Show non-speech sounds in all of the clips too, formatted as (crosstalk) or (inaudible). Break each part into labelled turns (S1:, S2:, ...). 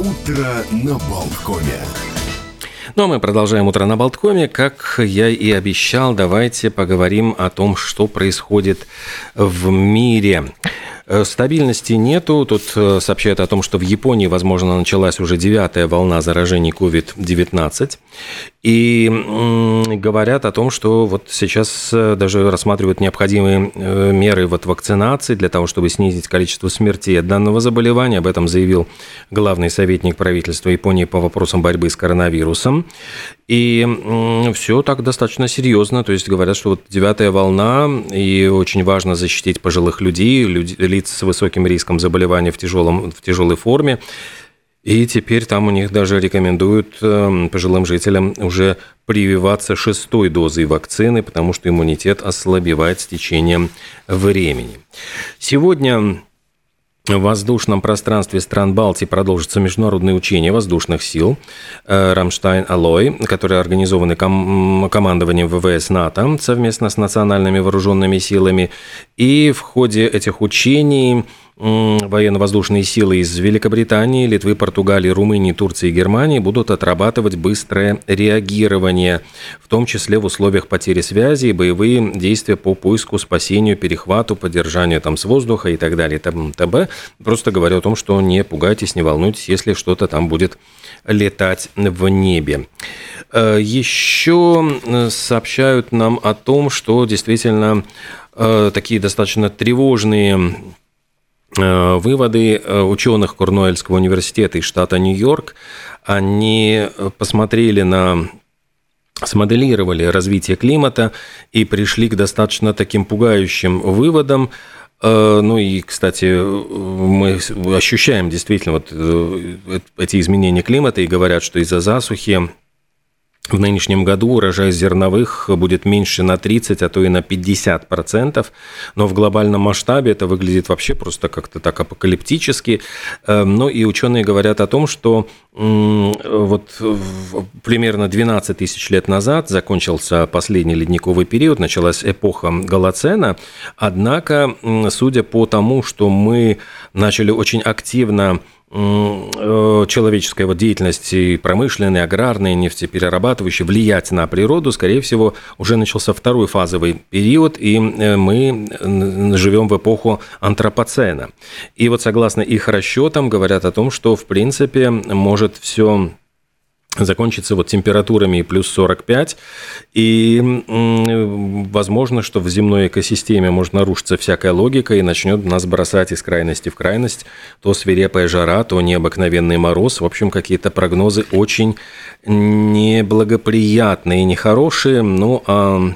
S1: Утро на Болткоме.
S2: Ну, а мы продолжаем утро на Болткоме. Как я и обещал, давайте поговорим о том, что происходит в мире. Э, стабильности нету. Тут э, сообщают о том, что в Японии, возможно, началась уже девятая волна заражений COVID-19. И говорят о том, что вот сейчас э, даже рассматривают необходимые меры вот вакцинации для того, чтобы снизить количество смертей от данного заболевания. Об этом заявил главный советник правительства Японии по вопросам борьбы с коронавирусом. И все так достаточно серьезно. То есть говорят, что вот девятая волна, и очень важно защитить пожилых людей, лиц с высоким риском заболевания в, тяжелом, в тяжелой форме. И теперь там у них даже рекомендуют эм, пожилым жителям уже прививаться шестой дозой вакцины, потому что иммунитет ослабевает с течением времени. Сегодня в воздушном пространстве стран Балтии продолжится международное учение воздушных сил э, «Рамштайн-Алой», которые организованы ком- командованием ВВС НАТО совместно с национальными вооруженными силами. И в ходе этих учений военно-воздушные силы из Великобритании, Литвы, Португалии, Румынии, Турции и Германии будут отрабатывать быстрое реагирование, в том числе в условиях потери связи и боевые действия по поиску, спасению, перехвату, поддержанию там с воздуха и так далее. ТБ. Просто говорю о том, что не пугайтесь, не волнуйтесь, если что-то там будет летать в небе. Э, Еще э, сообщают нам о том, что действительно э, такие достаточно тревожные выводы э, ученых Корнуэльского университета из штата Нью-Йорк, они э, посмотрели на смоделировали развитие климата и пришли к достаточно таким пугающим выводам. Ну и, кстати, мы ощущаем действительно вот эти изменения климата и говорят, что из-за засухи в нынешнем году урожай зерновых будет меньше на 30, а то и на 50 процентов, но в глобальном масштабе это выглядит вообще просто как-то так апокалиптически. Эм, но и ученые говорят о том, что вот примерно 12 тысяч лет назад закончился последний ледниковый период, началась эпоха Голоцена, однако, судя по тому, что мы начали очень активно Э, человеческая вот деятельность и промышленная, аграрная, нефтеперерабатывающая влиять на природу, скорее всего, уже начался второй фазовый период, и э, мы живем в эпоху антропоцена. И вот согласно их расчетам говорят о том, что в принципе может все закончится вот температурами плюс 45, и возможно, что в земной экосистеме может нарушиться всякая логика и начнет нас бросать из крайности в крайность, то свирепая жара, то необыкновенный мороз, в общем, какие-то прогнозы очень неблагоприятные нехорошие, ну, а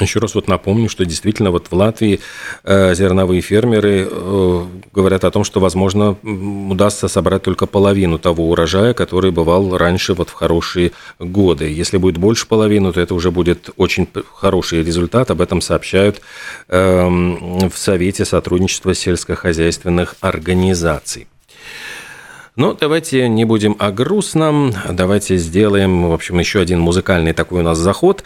S2: еще раз вот напомню, что действительно вот в Латвии э, зерновые фермеры э, говорят о том, что, возможно, удастся собрать только половину того урожая, который бывал раньше вот в хорошие годы. Если будет больше половины, то это уже будет очень хороший результат. Об этом сообщают э, в Совете сотрудничества сельскохозяйственных организаций. Но ну, давайте не будем о грустном, давайте сделаем, в общем, еще один музыкальный такой у нас заход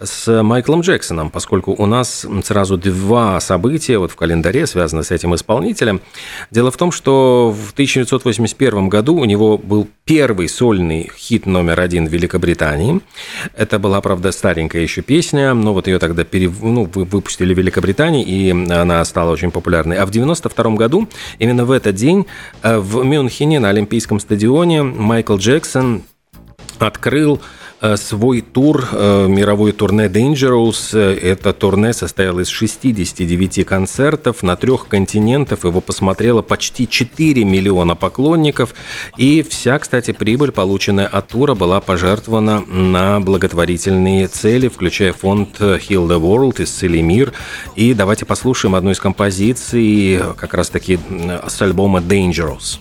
S2: с Майклом Джексоном, поскольку у нас сразу два события вот в календаре связаны с этим исполнителем. Дело в том, что в 1981 году у него был первый сольный хит номер один в Великобритании. Это была, правда, старенькая еще песня, но вот ее тогда перев... ну, выпустили в Великобритании, и она стала очень популярной. А в 1992 году, именно в этот день, э, в Мюнхене на Олимпийском стадионе Майкл Джексон открыл свой тур, э, мировой турне Dangerous. Это турне состояло из 69 концертов на трех континентах. Его посмотрело почти 4 миллиона поклонников. И вся, кстати, прибыль, полученная от тура, была пожертвована на благотворительные цели, включая фонд Heal the World, Исцели мир. И давайте послушаем одну из композиций как раз-таки с альбома Dangerous.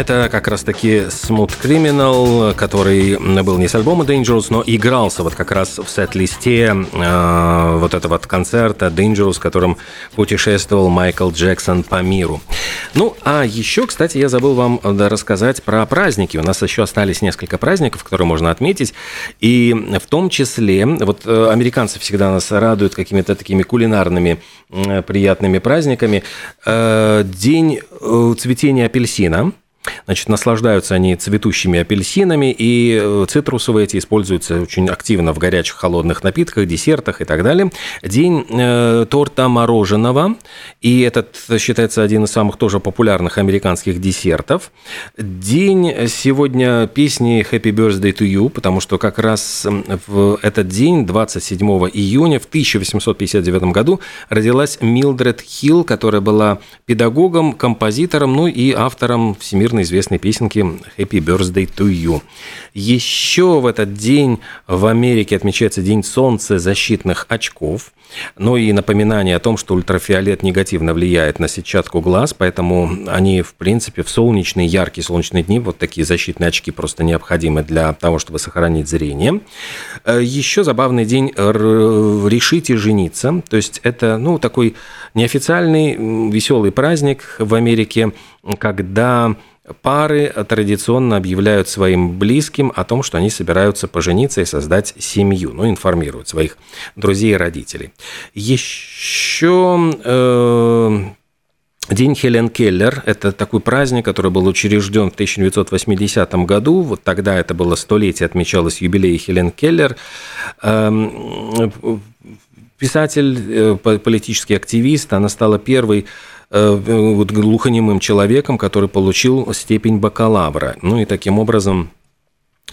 S2: Это как раз-таки Smooth Criminal, который был не с альбома Dangerous, но игрался вот как раз в сет-листе э, вот этого вот концерта Dangerous, которым путешествовал Майкл Джексон по миру. Ну, а еще, кстати, я забыл вам рассказать про праздники. У нас еще остались несколько праздников, которые можно отметить. И в том числе, вот э, американцы всегда нас радуют какими-то такими кулинарными приятными праздниками. Э, день э, цветения апельсина – Значит, наслаждаются они цветущими апельсинами, и э, цитрусовые эти используются очень активно в горячих холодных напитках, десертах и так далее. День э, торта мороженого, и этот считается один из самых тоже популярных американских десертов. День сегодня песни Happy Birthday to You, потому что как раз в этот день, 27 июня в 1859 году, родилась Милдред Хилл, которая была педагогом, композитором, ну и автором всемирного всемирно известной песенки «Happy Birthday to You». Еще в этот день в Америке отмечается День солнцезащитных очков. Ну и напоминание о том, что ультрафиолет негативно влияет на сетчатку глаз, поэтому они, в принципе, в солнечные, яркие солнечные дни, вот такие защитные очки просто необходимы для того, чтобы сохранить зрение. Э, Еще забавный день «Решите жениться». То есть это, ну, такой неофициальный веселый праздник в Америке, когда Пары традиционно объявляют своим близким о том, что они собираются пожениться и создать семью, ну, информируют своих друзей и родителей. Еще э, День Хелен Келлер – это такой праздник, который был учрежден в 1980 году. Вот тогда это было столетие, отмечалось юбилей Хелен Келлер. Эм, писатель, э, политический активист, она стала первой вот, глухонемым человеком, который получил степень бакалавра. Ну и таким образом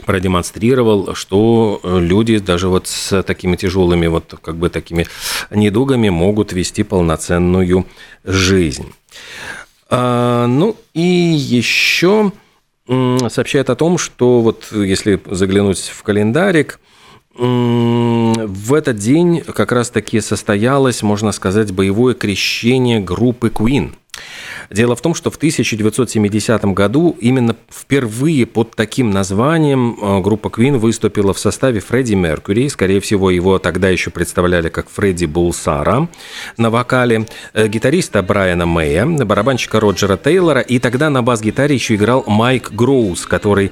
S2: продемонстрировал, что люди даже вот с такими тяжелыми вот как бы такими недугами могут вести полноценную жизнь. А, ну и еще сообщает о том, что вот если заглянуть в календарик, в этот день как раз-таки состоялось, можно сказать, боевое крещение группы Queen – Дело в том, что в 1970 году именно впервые под таким названием э, группа Queen выступила в составе Фредди Меркьюри. Скорее всего, его тогда еще представляли как Фредди Булсара на вокале, э, гитариста Брайана Мэя, барабанщика Роджера Тейлора, и тогда на бас-гитаре еще играл Майк Гроуз, который,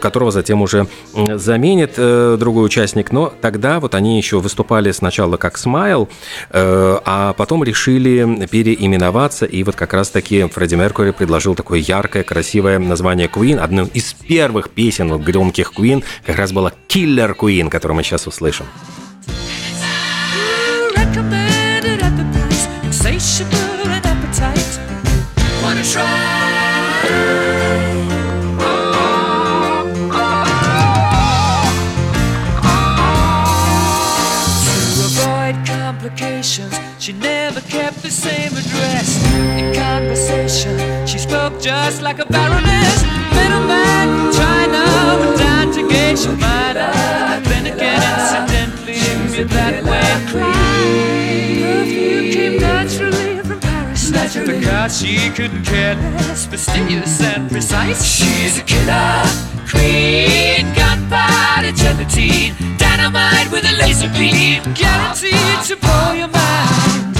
S2: которого затем уже заменит э, другой участник. Но тогда вот они еще выступали сначала как Смайл, а потом решили переименоваться, и вот как раз-таки все-таки Фредди Меркури предложил такое яркое, красивое название Queen. Одной из первых песен громких Queen как раз была Killer Queen, которую мы сейчас услышим. She never kept the same address. In conversation, she spoke just like a baroness. Middleman from China went down to Geisha Minor. Then again, incidentally, met that way. Perfume came naturally from Paris. Because she couldn't care less, fastidious and precise. She's a killer queen, gunpowder gelatine, dynamite with a laser beam, guaranteed to blow your mind.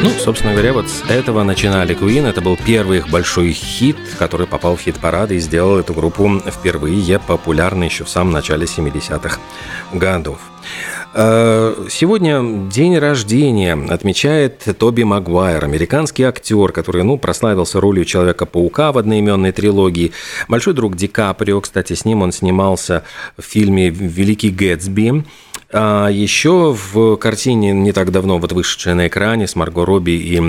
S2: Ну, собственно говоря, вот с этого начинали Queen. Это был первый их большой хит, который попал в хит-парады и сделал эту группу впервые популярной еще в самом начале 70-х годов. Э, сегодня день рождения отмечает Тоби Магуайр, американский актер, который ну, прославился ролью Человека-паука в одноименной трилогии. Большой друг Ди Каприо, кстати, с ним он снимался в фильме «Великий Гэтсби». А еще в картине не так давно вот вышедшей на экране с Марго Робби и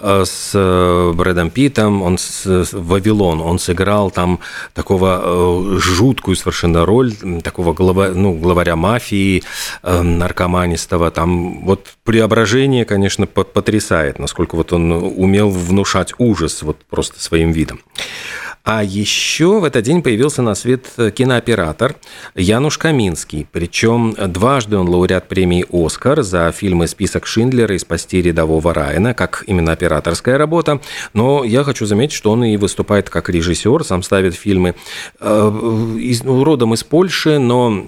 S2: э, с э, Брэдом Питом, он с Вавилон, он сыграл там такого э, жуткую совершенно роль, такого глава, ну, главаря мафии, наркоманистого, там вот преображение, конечно, потрясает, насколько вот он умел внушать ужас вот просто своим видом. А еще в этот день появился на свет кинооператор Януш Каминский. Причем дважды он лауреат премии «Оскар» за фильмы «Список Шиндлера» и «Спасти рядового Райана», как именно операторская работа. Но я хочу заметить, что он и выступает как режиссер, сам ставит фильмы э, из, ну, родом из Польши, но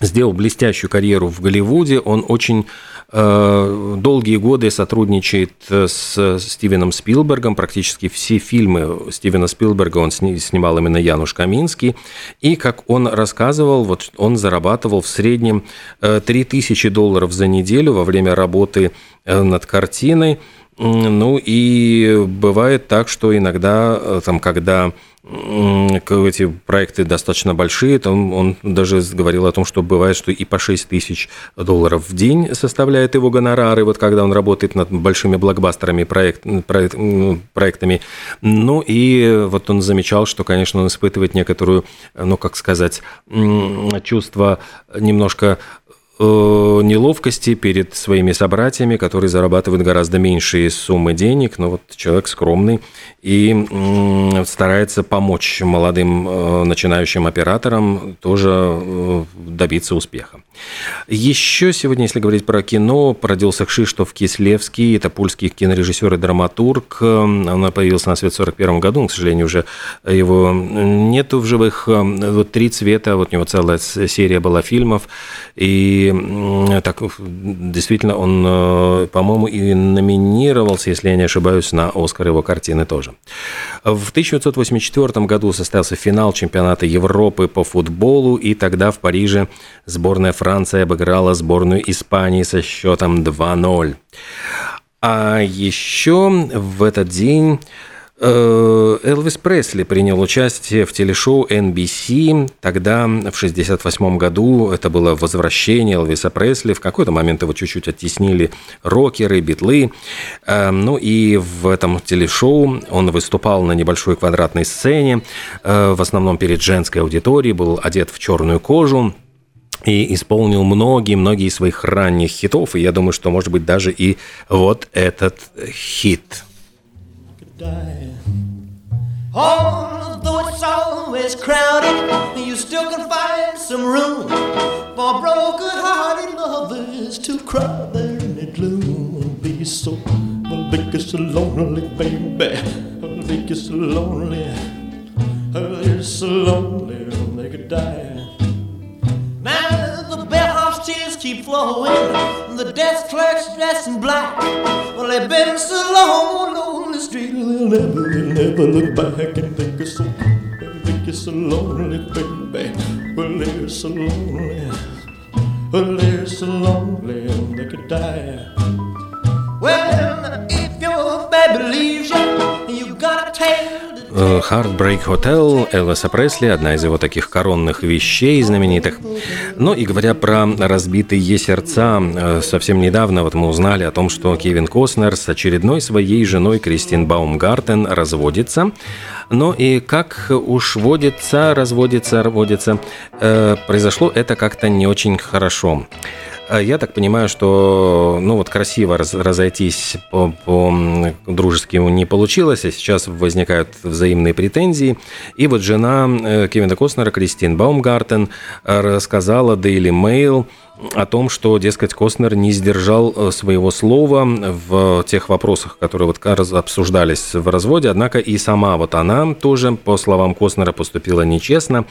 S2: сделал блестящую карьеру в Голливуде. Он очень э, долгие годы сотрудничает с Стивеном Спилбергом. Практически все фильмы Стивена Спилберга он снимал именно Януш Каминский. И, как он рассказывал, вот он зарабатывал в среднем 3000 э, долларов за неделю во время работы э, над картиной. Ну и бывает так, что иногда, э, там, когда эти проекты достаточно большие, там он даже говорил о том, что бывает, что и по 6 тысяч долларов в день составляет его гонорары, вот когда он работает над большими блокбастерами, проект, проект, проектами. Ну и вот он замечал, что, конечно, он испытывает некоторую, ну как сказать, чувство немножко неловкости перед своими собратьями, которые зарабатывают гораздо меньшие суммы денег, но вот человек скромный и старается помочь молодым э, начинающим операторам тоже э, добиться успеха. Еще сегодня, если говорить про кино, родился Кшиштоф Кислевский, это польский кинорежиссер и драматург. Он появился на свет в 1941 году, к сожалению, уже его нету в живых. Вот «Три цвета», вот у него целая серия была фильмов, и так действительно он, э, по-моему, и номинировался, если я не ошибаюсь, на Оскар его картины тоже. В 1984 году состоялся финал чемпионата Европы по футболу, и тогда в Париже сборная Франции обыграла сборную Испании со счетом 2-0. А еще в этот день Элвис Пресли принял участие в телешоу NBC. Тогда, в 1968 году, это было возвращение Элвиса Пресли. В какой-то момент его чуть-чуть оттеснили рокеры, битлы. Э, ну и в этом телешоу он выступал на небольшой квадратной сцене, э, в основном перед женской аудиторией, был одет в черную кожу и исполнил многие-многие своих ранних хитов. И я думаю, что, может быть, даже и вот этот хит – die. Although it's always crowded, you still can find some room for broken-hearted lovers to cry there in the gloom. Be so, will make you so lonely, baby. Will make you so lonely. Oh, you're so lonely, they could die. Now the bellhop's tears keep flowing, the desk clerk's dressed in black. Well, they've been so the never, never look back and think it's so, think it's so lonely, baby. Well, they're so lonely, well, they're so lonely, they could die. Well, if your baby leaves Heartbreak Hotel Элвиса Пресли, одна из его таких коронных вещей знаменитых. Ну и говоря про разбитые сердца, э, совсем недавно вот мы узнали о том, что Кевин Костнер с очередной своей женой Кристин Баумгартен разводится. Но и как уж водится, разводится, разводится, э, произошло это как-то не очень хорошо. А я так понимаю, что ну вот красиво раз, разойтись по, по дружески не получилось, а сейчас возникают взаимные претензии. И вот жена э, Кевина Костнера, Кристин Баумгартен, рассказала Daily Mail, о том, что, дескать, Костнер не сдержал э, своего слова в тех вопросах, которые вот обсуждались в разводе, однако и сама вот она тоже, по словам Костнера, поступила нечестно.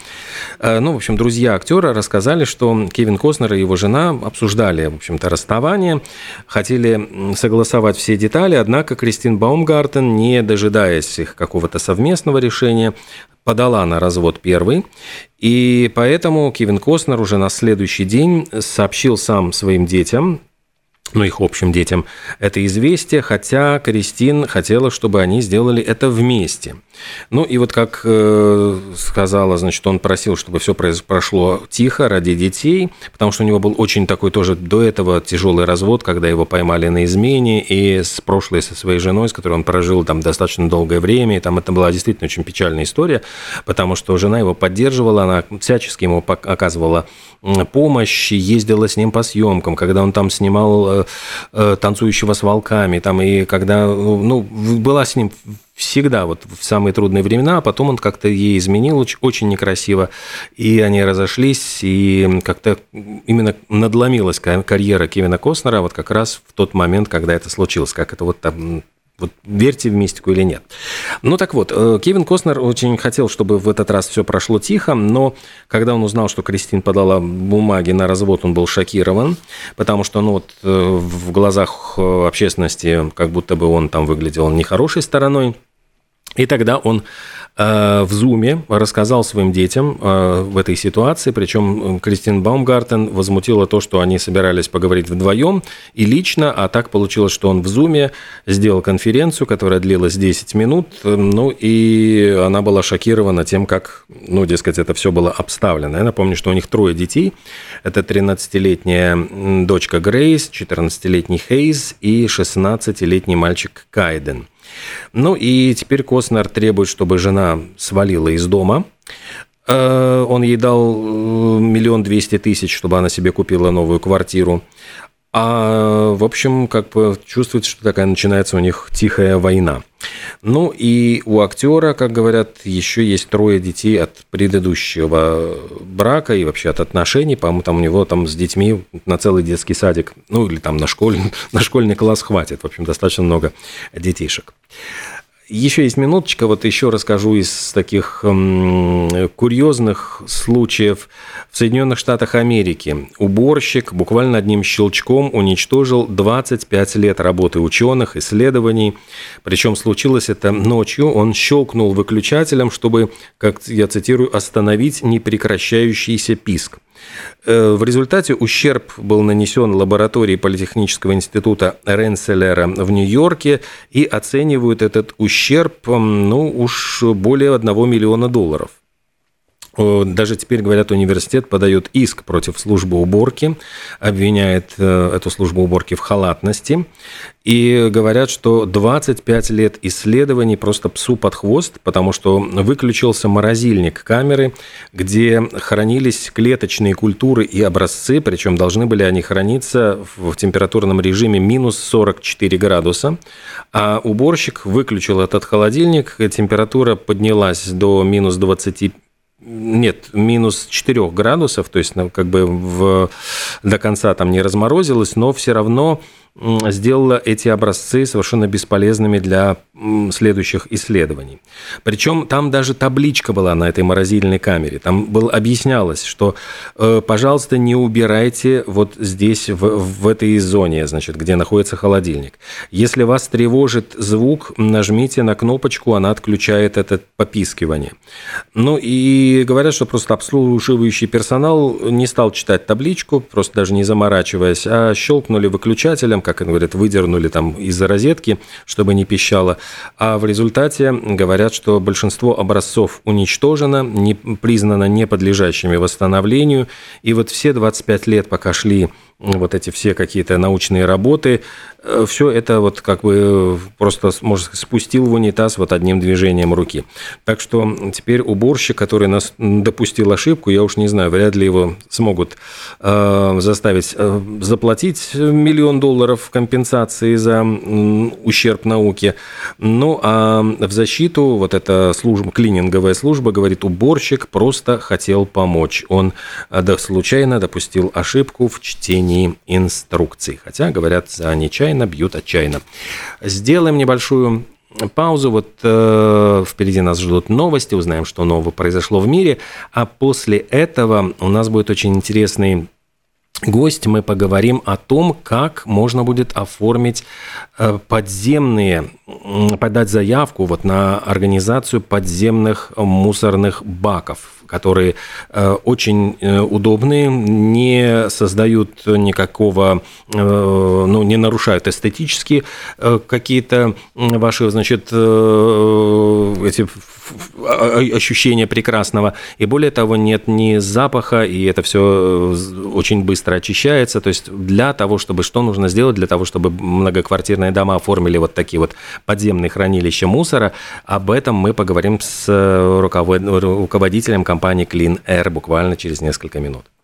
S2: Э, ну, в общем, друзья актера рассказали, что Кевин Костнер и его жена обсуждали, в общем-то, расставание, хотели согласовать все детали, однако Кристин Баумгартен, не дожидаясь их какого-то совместного решения, подала на развод первый, и поэтому Кевин Костнер уже на следующий день сообщил сам своим детям, ну, их общим детям, это известие, хотя Кристин хотела, чтобы они сделали это вместе. Ну, и вот как э, сказала, значит, он просил, чтобы все прошло тихо ради детей, потому что у него был очень такой тоже до этого тяжелый развод, когда его поймали на измене, и с прошлой, со своей женой, с которой он прожил там достаточно долгое время, и там это была действительно очень печальная история, потому что жена его поддерживала, она всячески ему оказывала помощь, ездила с ним по съемкам, когда он там снимал э, э, «Танцующего с волками», там, и когда, ну, была с ним всегда вот в самые трудные времена, а потом он как-то ей изменил очень, некрасиво, и они разошлись, и как-то именно надломилась карьера Кевина Костнера вот как раз в тот момент, когда это случилось, как это вот там вот верьте в мистику или нет. Ну так вот, э, Кевин Костнер очень хотел, чтобы в этот раз все прошло тихо, но когда он узнал, что Кристин подала бумаги на развод, он был шокирован, потому что ну, вот, э, в глазах э, общественности как будто бы он там выглядел нехорошей стороной. И тогда он в Зуме рассказал своим детям э, в этой ситуации, причем Кристин Баумгартен возмутила то, что они собирались поговорить вдвоем и лично, а так получилось, что он в Зуме сделал конференцию, которая длилась 10 минут, ну и она была шокирована тем, как, ну, дескать, это все было обставлено. Я напомню, что у них трое детей. Это 13-летняя дочка Грейс, 14-летний Хейз и 16-летний мальчик Кайден. Ну и теперь Костнер требует, чтобы жена свалила из дома. Э, он ей дал э, миллион двести тысяч, чтобы она себе купила новую квартиру. А, в общем, как бы чувствуется, что такая начинается у них тихая война. Ну и у актера, как говорят, еще есть трое детей от предыдущего брака и вообще от отношений. По-моему, там у него там с детьми на целый детский садик, ну или там на, школь, (laughs) на школьный класс хватит. В общем, достаточно много детишек. Еще есть минуточка, вот еще расскажу из таких м, курьезных случаев. В Соединенных Штатах Америки уборщик буквально одним щелчком уничтожил 25 лет работы ученых, исследований. Причем случилось это ночью. Он щелкнул выключателем, чтобы, как я цитирую, остановить непрекращающийся писк. Э, в результате ущерб был нанесен лаборатории Политехнического института Ренселера в Нью-Йорке и оценивают этот ущерб ну, уж более 1 миллиона долларов. Даже теперь, говорят, университет подает иск против службы уборки, обвиняет э, эту службу уборки в халатности. И говорят, что 25 лет исследований просто псу под хвост, потому что выключился морозильник камеры, где хранились клеточные культуры и образцы, причем должны были они храниться в температурном режиме минус 44 градуса. А уборщик выключил этот холодильник, температура поднялась до минус 25 нет, минус 4 градусов, то есть ну, как бы в, до конца там не разморозилось, но все равно сделала эти образцы совершенно бесполезными для следующих исследований. Причем там даже табличка была на этой морозильной камере. Там было, объяснялось, что, э, пожалуйста, не убирайте вот здесь, в, в этой зоне, значит, где находится холодильник. Если вас тревожит звук, нажмите на кнопочку, она отключает это попискивание. Ну и говорят, что просто обслуживающий персонал не стал читать табличку, просто даже не заморачиваясь, а щелкнули выключателем, как говорят, выдернули там из-за розетки, чтобы не пищало. А в результате говорят, что большинство образцов уничтожено, не, признано неподлежащими восстановлению. И вот все 25 лет, пока шли вот эти все какие-то научные работы, э, все это вот как бы просто, может, спустил в унитаз вот одним движением руки. Так что теперь уборщик, который нас допустил ошибку, я уж не знаю, вряд ли его смогут э, заставить э, заплатить миллион долларов компенсации за ущерб науке. Ну, а в защиту вот эта служба, клининговая служба, говорит, уборщик просто хотел помочь. Он да, случайно допустил ошибку в чтении чтении инструкций. Хотя, говорят, за нечаянно бьют отчаянно. Сделаем небольшую паузу. Вот э, впереди нас ждут новости, узнаем, что нового произошло в мире. А после этого у нас будет очень интересный гость. Мы поговорим о том, как можно будет оформить э, подземные, подать заявку вот на организацию подземных мусорных баков которые э, очень э, удобные, не создают никакого, э, ну, не нарушают эстетически какие-то ваши, значит, эти ощущения прекрасного. И более того, нет ни запаха, и это все очень быстро очищается. То есть для того, чтобы что нужно сделать, для того, чтобы многоквартирные дома оформили вот такие вот подземные хранилища мусора, об этом мы поговорим с руководителем компании Clean Air буквально через несколько минут.